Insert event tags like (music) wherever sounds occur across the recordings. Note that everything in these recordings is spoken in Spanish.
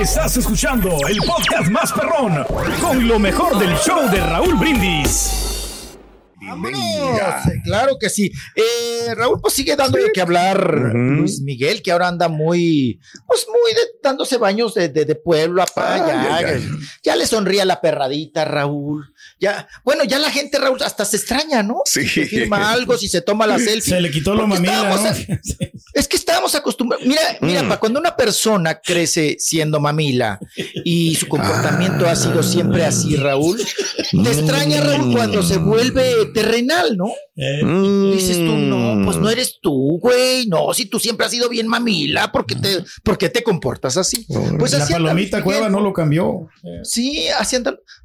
Estás escuchando el podcast más perrón con lo mejor del show de Raúl Brindis. Vámonos. Claro que sí. Eh, Raúl, pues sigue dando de qué hablar Luis Miguel, que ahora anda muy, pues muy de- dándose baños de, de- de pueblo a pa, ya, le sonría la perradita, Raúl. Ya, bueno, ya la gente, Raúl, hasta se extraña, ¿no? Sí. Se firma algo, si se toma la (laughs) selfie. Se le quitó lo mamila, estábamos ¿no? a- (laughs) es que estábamos acostumbrados. Mira, mira, Mm. pa, cuando una persona crece siendo mamila y su comportamiento ha sido siempre así, Raúl, te extraña, Raúl, cuando se vuelve terrenal, ¿no? Eh, Mm. Dices tú, no, pues no eres tú, güey. No, si tú siempre has sido bien mamila, ¿por qué te, por qué te comportas así? Pues la así palomita cueva no lo cambió. Sí, así.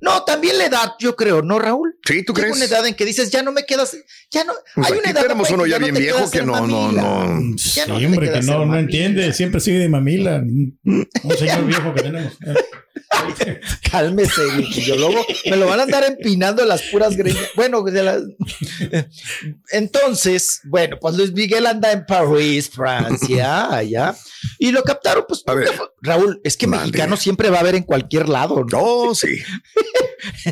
No, también la edad, yo creo, ¿no, Raúl? Sí, ¿tú Llega crees? una edad en que dices, ya no me quedas, ya no. Pues hay una edad tenemos uno ya no bien viejo que no, no, no. Sí, Ya no hombre, que no, no entiende, siempre sigue de mamila. Un señor viejo que tenemos. (laughs) Cálmese, viejillo. Luego me lo van a andar empinando las puras greñas. Bueno, de las... entonces, bueno, pues Luis Miguel anda en París, Francia, allá. Y lo captaron, pues, A ver. Raúl, es que mexicano siempre va a haber en cualquier lado, ¿no? Oh, sí.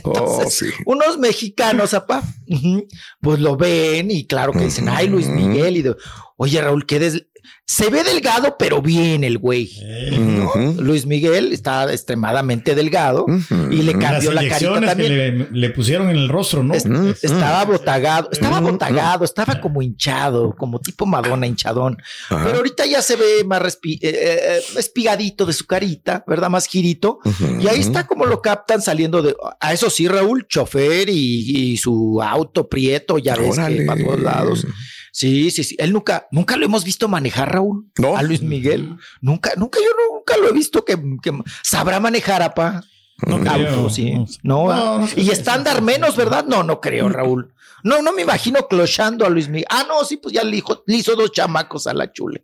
(laughs) Oh, sí. Unos mexicanos, apá, pues lo ven y claro que dicen, ay, Luis Miguel. Y de, oye, Raúl, ¿qué des... Se ve delgado, pero bien el güey. eh. Luis Miguel está extremadamente delgado y le Las cambió la carita inyecciones que también. le, le pusieron en el rostro, ¿no? Es- Estaba botagado, estaba botagado, estaba como hinchado, como tipo Madonna hinchadón. Pero ahorita ya se ve más respi- eh, eh, espigadito de su carita, ¿verdad? Más girito. Y ahí está como lo captan saliendo de. A eso sí, Raúl, chofer y, y su auto prieto, ya ves que Órale. para todos lados. Sí, sí, sí. Él nunca, nunca lo hemos visto manejar, Raúl. No. A Luis Miguel. Nunca, nunca, yo nunca lo he visto que, que sabrá manejar, apa. No creo. sí. No, No, no, ah. no y estándar menos, ¿verdad? No, no creo, Raúl. No, no me imagino clochando a Luis Miguel. Ah, no, sí, pues ya le hizo, le hizo dos chamacos a la chule.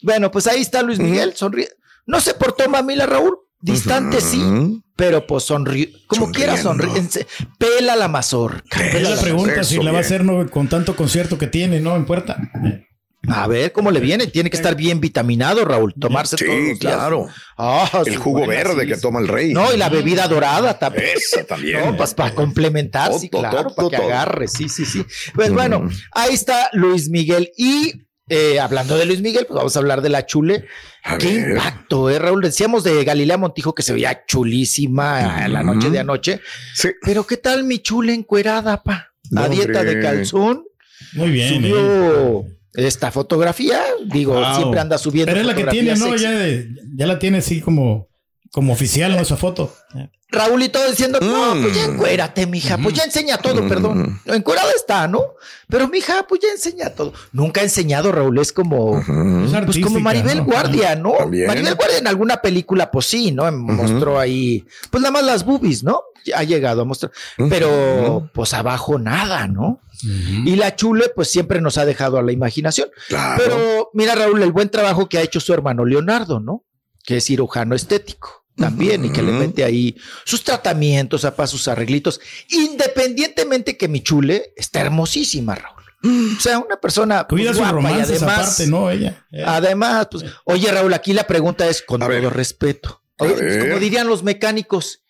Bueno, pues ahí está Luis Miguel, sonríe. No se portó mamila, Raúl. Distante sí, pero pues sonríe. Como quiera sonríe. Pela la mazorca. Pela la la pregunta si la va a hacer ¿no? con tanto concierto que tiene, ¿no? En puerta. A ver cómo le viene. Tiene que estar bien vitaminado, Raúl. Tomarse Sí, todos los claro. Ah, El jugo buena, verde sí, que toma el rey. No, y la bebida dorada también. Esa también. No, pues para complementar, sí, claro, todo, para que todo. agarre, sí, sí, sí. Pues Mm. bueno, ahí está Luis Miguel. Y eh, hablando de Luis Miguel, pues vamos a hablar de la chule. A Qué ver. impacto, eh, Raúl. Decíamos de Galilea Montijo que se veía chulísima la noche de anoche. Sí. Pero ¿qué tal mi chule encuerada, pa? A dieta de calzón. Muy bien. eh. Subió esta fotografía. Digo, Wow. siempre anda subiendo. Pero es la que tiene, ¿no? Ya, ya la tiene así como, como oficial, ¿no? Esa foto. Raúl y todo diciendo, no, Mm. pues ya encuérate, mija, pues ya enseña todo, perdón. Encuerada está, ¿no? Pero mija, pues ya enseña todo. Nunca ha enseñado, Raúl, es como, Es pues como Maribel ¿no? Guardia, ¿no? También. Maribel Guardia en alguna película, pues sí, ¿no? Mostró ahí, pues nada más las boobies, ¿no? Ha llegado a mostrar, pero pues abajo nada, ¿no? Y la chule, pues siempre nos ha dejado a la imaginación. Claro. Pero mira, Raúl, el buen trabajo que ha hecho su hermano Leonardo, ¿no? que es cirujano estético también y que le mete ahí sus tratamientos, para sus arreglitos, independientemente que mi chule está hermosísima, Raúl. O sea, una persona pues, Cuida guapa y además, aparte, ¿no? Ella. Además, pues, oye Raúl, aquí la pregunta es con todo respeto. Oye, ver. como dirían los mecánicos,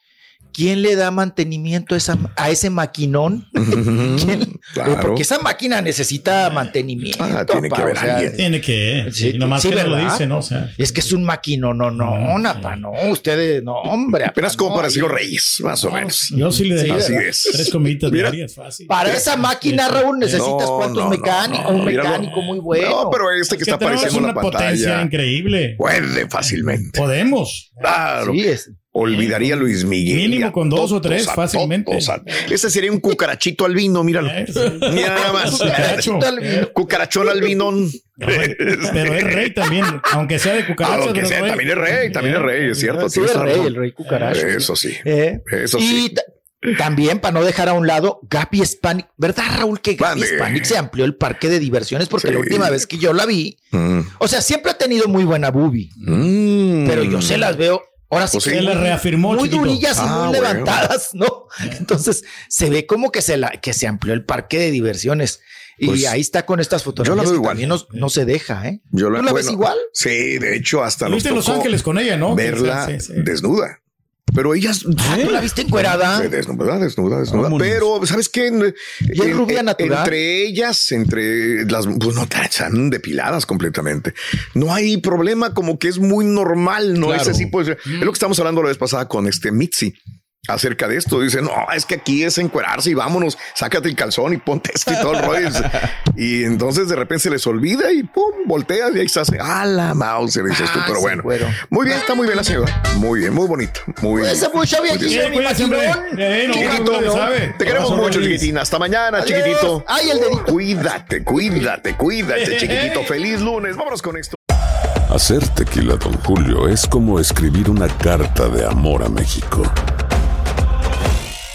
¿quién le da mantenimiento a, esa- a ese maquinón? ¿Quién? Claro. Porque esa máquina necesita mantenimiento. Ah, tiene que haber o sea, alguien. Tiene que. Sí, Sí, nomás sí, que lo ¿verdad? dice, ¿no? O sea. Es que es un maquinón, no, no, no, pa, no, ustedes, no, hombre. (laughs) Apenas apa, como no, para Ciro Reyes, más o menos. Yo sí le es. tres comiditas diarias, fácil. Para esa máquina, Raúl, necesitas No, cuántos no, mecánicos, no, un mecánico muy bueno. No, pero este que Es que está apareciendo en una la potencia pantalla increíble. puede fácilmente. Podemos. Claro. Sí, es. Olvidaría a Luis Miguel. Mínimo y a con dos o tres, a fácilmente. todos, a- Ese sería un cucarachito albino, míralo. Eh. Mira nada más. Cucarachón albinón. Pero es rey también, aunque sea de cucaracha. Claro que pero sea, rey. también es rey, también es rey, es cierto. Sí, toda rey, el rey cucaracho. Eso sí. Eh, Eso y sí. ta- también, para no dejar a un lado, Gaby Hispanic, ¿verdad, Raúl? Que Gaby. Hispanic se amplió el parque de diversiones porque Sí. la última vez que yo la vi, Mm. o sea, siempre ha tenido muy buena boobie, Mm. pero yo se las veo. Ahora sí Pues que sí. Le muy- reafirmó, muy chiquito. durillas y Ah, muy bueno. levantadas, ¿no? (laughs) Entonces se ve como que se la que se amplió el parque de diversiones y Pues, ahí está con estas fotografías. veo que igual. También no, no se deja, ¿eh? Yo ¿Tú la ves igual? Sí, de hecho, hasta Lo nos viste en Los tocó Ángeles con ella, ¿no? verla Sí, sí. desnuda. Pero ella es Ah, ¿Tú la viste encuerada? Desnuda, desnuda, desnuda. Vámonos. Pero, ¿sabes qué? ¿Y es rubia natural? Entre ellas, entre las, pues no, están depiladas completamente. No hay problema, como que es muy normal, ¿no? Claro. Ese tipo de- Es lo que estamos hablando la vez pasada con este Mitzi. Acerca de esto, dice, no, es que aquí es encuerarse y vámonos, sácate el calzón y ponte esto y todo el rollo. (laughs) Y entonces de repente se les olvida y pum, volteas y ahí estás, a la mouse, dices tú, Ah, pero bueno. Muy bien, está muy bien la señora. Muy bien, muy bonito. Muy bien. Muy bien. mi. Eh, Chiquito, le ¿no? sabe. Te queremos mucho, chiquitín. Hasta mañana, Adiós. chiquitito. Ay, el dedito. Cuídate, cuídate, cuídate, (laughs) chiquitito. Feliz lunes. Vámonos con esto. Hacer tequila, Don Julio, es como escribir una carta de amor a México.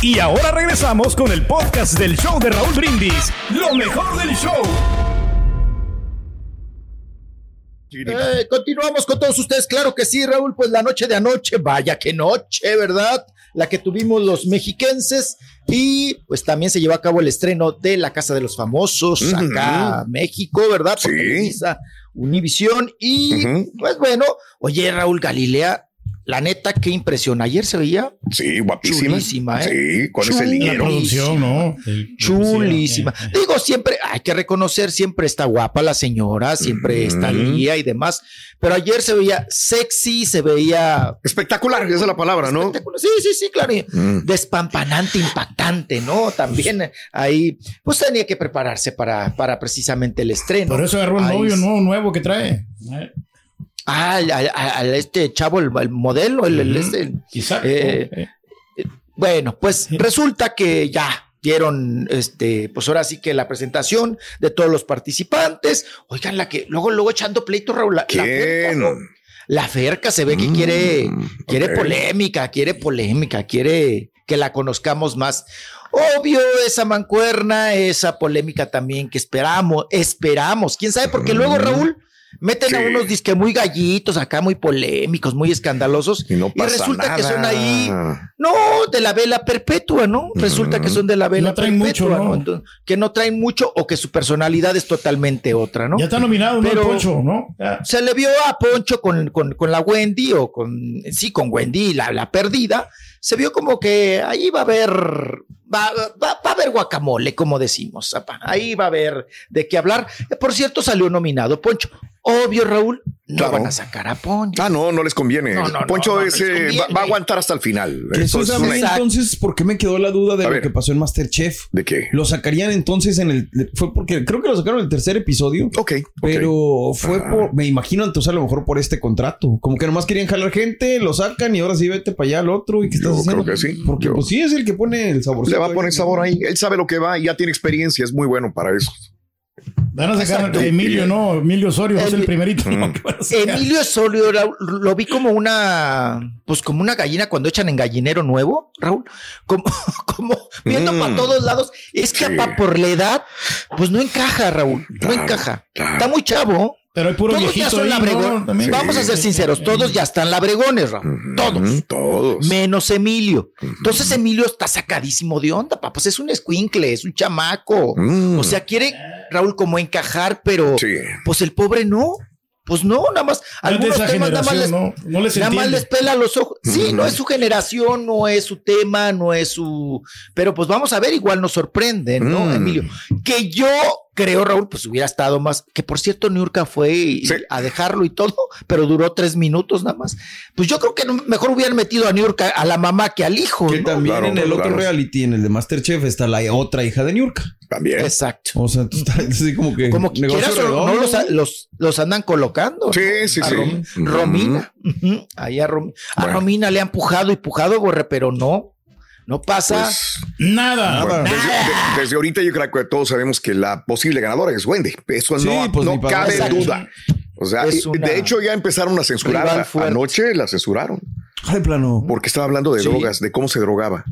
Y ahora regresamos con el podcast del show de Raúl Brindis. Lo mejor del show. Eh, continuamos con todos ustedes, claro que sí, Raúl, pues la noche de anoche, vaya que noche, ¿verdad? La que tuvimos los mexiquenses y pues también se llevó a cabo el estreno de La Casa de los Famosos Ujú. acá México, ¿verdad? Por Sí. Televisa, Univisión y pues bueno, oye Raúl Galilea, la neta, qué impresión, ayer se veía Sí, guapísima. Chulísima, ¿eh? Sí, con ese Chulísima. La liguero. producción, ¿no? El- Chulísima. Sí, sí. Digo, siempre hay que reconocer, siempre está guapa la señora, siempre Ujú. está lía y demás. Pero ayer se veía sexy, se veía Espectacular, esa es la palabra, ¿no? espectacular. Sí, sí, sí, claro. Mm. Despampanante, impactante, ¿no? También ahí, pues tenía que prepararse para, para precisamente el estreno. Por eso agarró el novio nuevo, nuevo que trae. Eh, Ah, al, al- al- este chavo, el, el modelo, el, este. Eh, eh, Bueno, pues resulta que ya dieron, este, pues ahora sí que la presentación de todos los participantes. Oigan, la que luego, luego echando pleito, Raúl. La, la Ferca, se ve que quiere, Mm, quiere polémica, quiere polémica, quiere que la conozcamos más. Obvio, esa mancuerna, esa polémica también que esperamos, esperamos. ¿Quién sabe? Porque luego, Mm. Raúl, meten a unos disque muy gallitos acá, muy polémicos, muy escandalosos. Y no pasa resulta que son ahí no, de la vela perpetua, ¿no? Resulta que son de la vela No traen perpetua, mucho, ¿no? Entonces, que no traen mucho o que su personalidad es totalmente otra, ¿no? Ya está nominado, ¿no? Pero- El Poncho, ¿no? Ya. Se le vio a Poncho con, con, con la Wendy o con, sí, con Wendy, la, la perdida. Se vio como que ahí va a haber, va, va, va a haber guacamole, como decimos. apa. Ahí va a haber de qué hablar. Por cierto, salió nominado Poncho. Obvio, Raúl, no Claro. van a sacar a Poncho. Ah, no, no les conviene. No, no, no, Poncho no, no les ese va, conviene. va a aguantar hasta el final. Entonces, una- entonces, ¿por qué me quedó la duda de A lo ver. que pasó en Masterchef? ¿De qué? Lo sacarían entonces en el. Fue porque creo que lo sacaron en el tercer episodio. Ok. ok. Pero fue Ajá. por, me imagino entonces a lo mejor por este contrato. Como que nomás querían jalar gente, lo sacan y ahora sí vete para allá al otro. ¿Y qué estás Yo haciendo? creo que sí. Porque Yo- pues sí es el que pone el sabor. Le va a poner sabor ahí. Él sabe lo que va y ya tiene experiencia. Es muy bueno para eso. Van a sacar Exacto. a Emilio, ¿no? Emilio Osorio ser el Emi- primerito. Mm. (laughs) Emilio Osorio, Raúl, lo vi como una, pues como una gallina cuando echan en gallinero nuevo, Raúl, como, (laughs) como viendo Mm. para todos lados. Es que Sí. apa, por la edad, pues no encaja, Raúl, no encaja. claro. Está muy chavo. Pero hay puro todos ya son ahí, labregón- ¿no? Vamos a ser sinceros, todos ya están labregones, Raúl. Todos. Mm, todos. Menos Emilio. Entonces Emilio está sacadísimo de onda, papá. Pues es un escuincle, es un chamaco. Mm. O sea, quiere Raúl como encajar, pero Sí. pues el pobre no. Pues no, nada más. Algunos temas nada más les, generación, no, no les nada más les pela los ojos. Sí, no es su generación, no es su tema, no es su. Pero pues vamos a ver, igual nos sorprende, ¿no, Mm. Emilio? Que yo creo, Raúl, pues hubiera estado más. Que por cierto, Niurka fue y- Sí. a dejarlo y todo, pero duró tres minutos nada más. Pues yo creo que mejor hubieran metido a Niurka a la mamá que al hijo. Que ¿no? también Claro, en el otro reality, en el de Masterchef, está la otra hija de Niurka. También. Exacto. O sea, tú estás así como que. Como que quieras o no, los, los, los andan colocando. Sí, ¿no? sí, A sí. Rom-. Romina. Ahí a, Rom- a Bueno. Romina le ha empujado y empujado, Borre, pero no. No pasa. Pues, Nada. bueno, desde, de- desde ahorita yo creo que todos sabemos que la posible ganadora es Wendy. Eso Sí, no, pues, no cabe duda. O sea, de hecho ya empezaron a censurar. Anoche la censuraron Ay, plano. porque estaba hablando de Sí. drogas, de cómo se drogaba.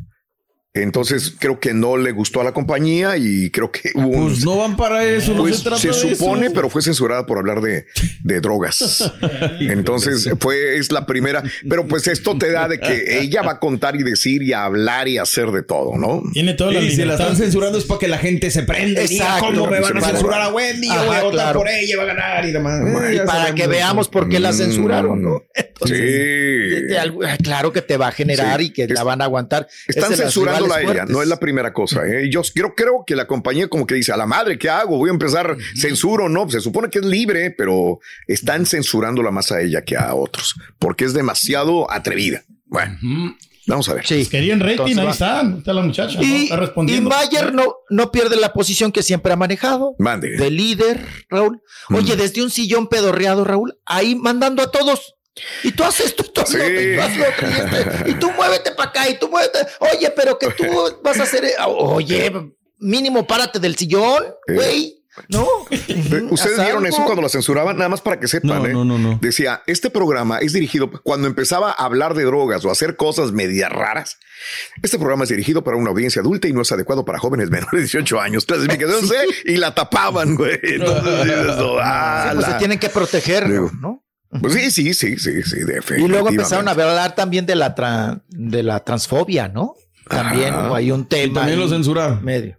Entonces creo que no le gustó a la compañía y creo que hubo un- Pues no van para eso, no Pues se trata se de supone, eso. pero fue censurada por hablar de, de drogas. (laughs) Entonces fue, es la primera. Pero pues esto te da de que ella va a contar y decir y hablar y hacer de todo, ¿no? Tiene toda la Y si la están censurando es para que la gente se prenda Exacto. cómo me van a censurar a Wendy, yo Ajá, voy a votar claro. por ella, va a ganar y demás. Eh, Y para que veamos por qué la censuraron, ¿no? Sí. Ah, claro que te va a generar Sí. y que Es- la van a aguantar. Es Están las censurándola a rivales ella, fuertes. no es la primera cosa. ¿eh? Yo creo, creo que la compañía como que dice, a la madre, ¿qué hago? Voy a empezar censuro, no, se supone que es libre, pero están censurándola más a ella que a otros, porque es demasiado atrevida. Bueno, vamos a ver. Sí. Querían rating, Entonces ahí está. Está la muchacha. ¿no? Y, Está y. Mayer no, no pierde la posición que siempre ha manejado. Mande. De líder, Raúl. Oye, desde un sillón pedorreado, Raúl, ahí mandando a todos. Y tú haces tú haces Sí. y tú haces lo otro, y, este, y tú muévete para acá, y tú muévete. Oye, pero que tú vas a hacer. Oye, mínimo párate del sillón, güey. ¿No? Eh, ¿Ustedes vieron eso cuando la censuraban? Nada más para que sepan. No, ¿eh? no, no, no. Decía, este programa es dirigido, cuando empezaba a hablar de drogas o hacer cosas medias raras, este programa es dirigido para una audiencia adulta y no es adecuado para jóvenes menores de 18 años. Clasificación C y la tapaban, güey. Entonces, oh, ah, Sí, pues se tienen que proteger, Digo, ¿no? Pues sí, sí, sí, sí, sí, Y luego empezaron a hablar también de la, tra- de la transfobia, ¿no? También hubo ahí un Y tema. también lo censuraron. Medio.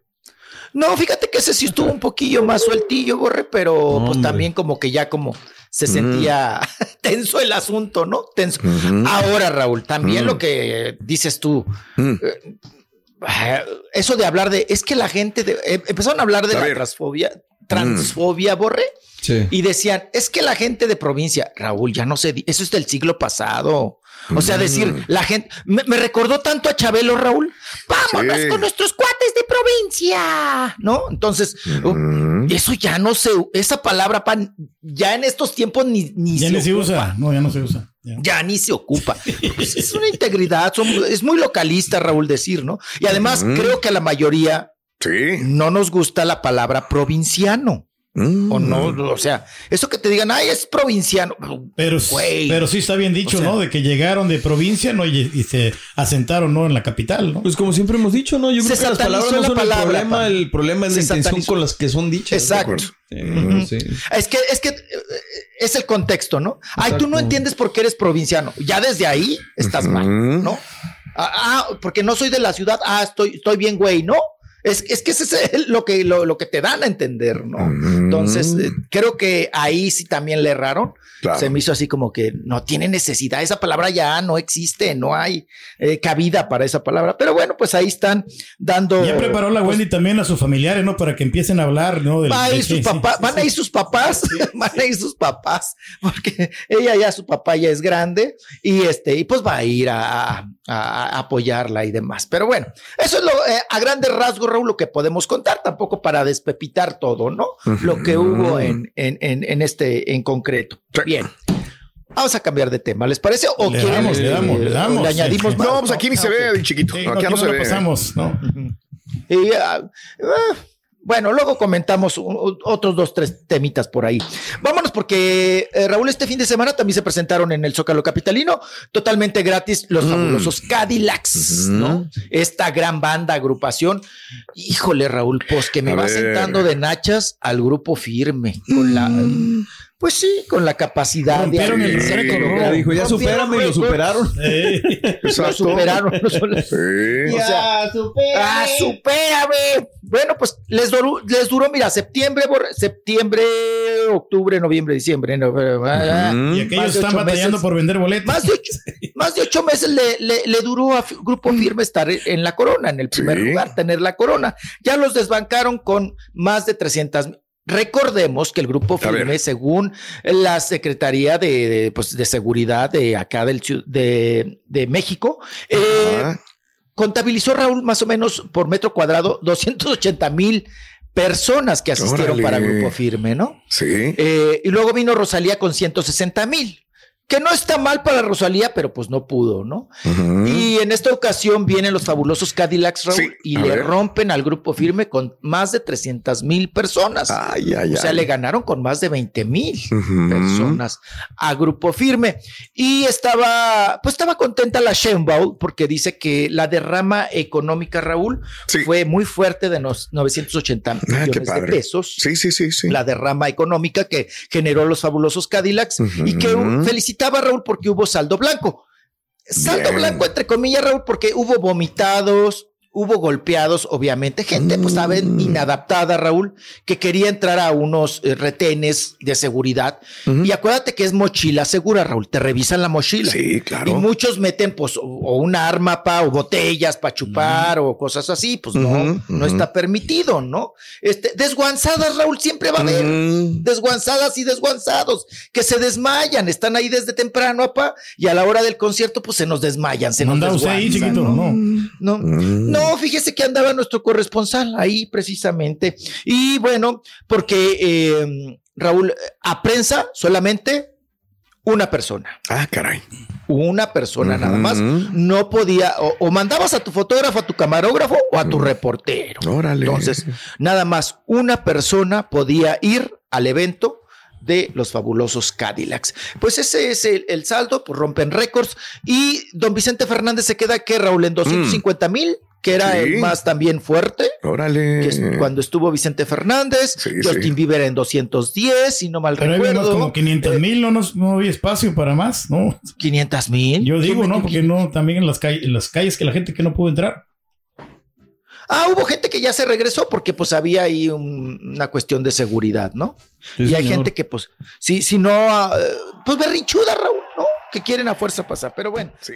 No, fíjate que ese sí estuvo un poquillo más sueltillo, Borre, pero pues también como que ya como se sentía (laughs) tenso el asunto, ¿no? Tenso. Ahora, Raúl, también Mm. lo que dices tú, Mm. eh, ah, eso de hablar de, es que la gente, de- eh, empezaron a hablar de A la ver. Transfobia, Borre, Sí. y decían, es que la gente de provincia, Raúl, ya no sé, eso es del siglo pasado. O sea, decir, Mm. la gente, me, me recordó tanto a Chabelo, Raúl. Vámonos Sí. con nuestros cuates de provincia, ¿no? Entonces, uh, Mm. eso ya no se, esa palabra pan, ya en estos tiempos ni, ni Ya ni se usa. No, ya no se usa. Ya. Ya ni se ocupa. Pues es una integridad, son- es muy localista, Raúl, decir, ¿no? Y además, Mm. creo que a la mayoría Sí. no nos gusta la palabra provinciano. Mm. O no, o sea, eso que te digan, ay, es provinciano. Pero, pero sí está bien dicho, O sea- ¿no? De que llegaron de provincia, ¿no? Y, y se asentaron, ¿no? En la capital, ¿no? Pues como siempre hemos dicho, ¿no? Yo Se creo que las palabras no la son palabra, el problema, pa. el problema es Se la intención satanizó. con las que son dichas. Exacto. Sí, Ujú. sí. Es que, es que eh, es el contexto, ¿no? Ay, tú no entiendes por qué eres provinciano. Ya desde ahí estás mal, ¿no? Ah, ah, porque no soy de la ciudad. Ah, estoy, estoy bien, güey, ¿no? Es, es que ese es lo que, lo, lo que te dan a entender, ¿no? Mm. Entonces, eh, creo que ahí sí también le erraron. Claro. Se me hizo así como que no tiene necesidad. Esa palabra ya no existe, no hay eh, cabida para esa palabra. Pero bueno, pues ahí están dando. Ya preparó la pues, Wendy también a sus familiares, ¿no? Para que empiecen a hablar, ¿no? Del- Va a ir de- sus sí, papás, (laughs) sí, van a ir sus papás, van a ir sus papás, porque ella ya, su papá ya es grande y este, y pues va a ir a, a- a apoyarla y demás. Pero bueno, eso es lo, eh, a grandes rasgos, Raúl, lo que podemos contar, tampoco para despepitar todo, ¿no? Lo que hubo en, en, en, en este en concreto. Bien. Vamos a cambiar de tema, ¿les parece? ¿O Le damos, le damos, le eh, damos, le añadimos sí. más? No, pues aquí ni se Ah, ve ok. el chiquito. Sí, No, aquí no, no se ve. lo pasamos, ¿no? Y, ah, bueno, luego comentamos otros dos, tres temitas por ahí. Vámonos porque eh, Raúl, este fin de semana también se presentaron en el Zócalo Capitalino, totalmente gratis, los Mm. fabulosos Cadillacs, ¿no? Esta gran banda, agrupación. Híjole, Raúl, pues que me A va ver. sentando de nachas al grupo firme, con la, pues sí, con la capacidad Rompieron el ser récord. ¿no? Dijo, ya supérame y lo superaron. Eh, Lo superaron. no solo- Sí. O sea, ¡Ah, supérame! Bueno, pues les duró, les duró, mira, septiembre, septiembre, octubre, noviembre, diciembre. no, ah, Ujú. y aquellos están batallando meses. por vender boletos. Más de ocho, (laughs) más de ocho meses le, le- le duró a Grupo Firme estar en la corona, en el primer Sí. lugar, tener la corona. Ya los desbancaron con más de 300 Recordemos que el Grupo. Firme, según la Secretaría de, de, pues, de Seguridad de acá del, de, de México, eh. Contabilizó Raúl más o menos por metro cuadrado 280 mil personas que asistieron Órale. para Grupo Firme, ¿no? Sí. Eh, y luego vino Rosalía con 160 mil, que no está mal para Rosalía, pero pues no pudo, ¿no? Y en esta ocasión vienen los fabulosos Cadillacs Raúl Sí, y le ver. rompen al Grupo Firme con más de 300 mil personas. Ay, ay, o sea, ay. le ganaron con más de 20 mil personas a Grupo Firme. Y estaba, pues estaba contenta la Sheinbaum porque dice que la derrama económica, Raúl, Sí. fue muy fuerte de los 980 Ah, millones de pesos. Sí, sí, sí, sí. La derrama económica que generó los fabulosos Cadillacs y que Ujú. Felicitaba a Raúl porque hubo saldo blanco. Saldo Bien. blanco, entre comillas, Raúl, porque hubo vomitados, hubo golpeados, obviamente, gente, pues, saben, Mm. inadaptada, Raúl, que quería entrar a unos eh, retenes de seguridad. Y acuérdate que es mochila segura, Raúl, te revisan la mochila. Sí, Y claro. muchos meten, pues, o, o una arma pa, o botellas para chupar, o cosas así, pues no, no está permitido, ¿no? Este, desguanzadas, Raúl, siempre va a haber Mm. desguanzadas y desguanzados que se desmayan, están ahí desde temprano, apa, y a la hora del concierto, pues se nos desmayan, se ¿No nos usted ahí, desguanzan, chiquito? ¿no? No. No, Mm. No, fíjese que andaba nuestro corresponsal ahí precisamente. Y bueno, porque eh, Raúl, a prensa solamente una persona. Ah, caray. Una persona nada más. No podía, o, o mandabas a tu fotógrafo, a tu camarógrafo o a tu reportero. Órale. Entonces, nada más una persona podía ir al evento de los fabulosos Cadillacs. Pues ese es el, el saldo, pues rompen récords. Y don Vicente Fernández se queda que Raúl en 250 mil, que era Sí. el más también fuerte. Órale. Que es cuando estuvo Vicente Fernández, Sí, Justin sí. Bieber en 210, si no mal Pero recuerdo. como 500 mil, no, nos- no había espacio para más, ¿no? 500 mil. Yo digo, ¿no? Porque no, también en las, calles, en las calles que la gente que no pudo entrar. Ah, hubo gente que ya se regresó porque pues había ahí un- una cuestión de seguridad, ¿no? Sí, y hay señor. gente que pues, si, si no, ah, pues berrinchuda, Raúl, ¿no? Que quieren a fuerza pasar, pero bueno. Sí.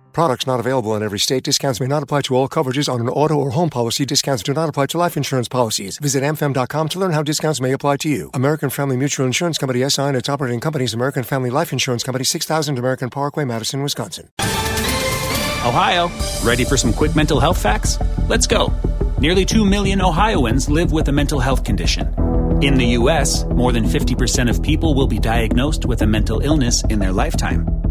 Products not available in every state. Discounts may not apply to all coverages on an auto or home policy. Discounts do not apply to life insurance policies. Visit amfam.com to learn how discounts may apply to you. American Family Mutual Insurance Company SI and its operating companies American Family Life Insurance Company 6000 American Parkway, Madison, Wisconsin. Ohio, ready for some quick mental health facts? Let's go. Nearly 2 million Ohioans live with a mental health condition. In the U.S., more than 50% of people will be diagnosed with a mental illness in their lifetime.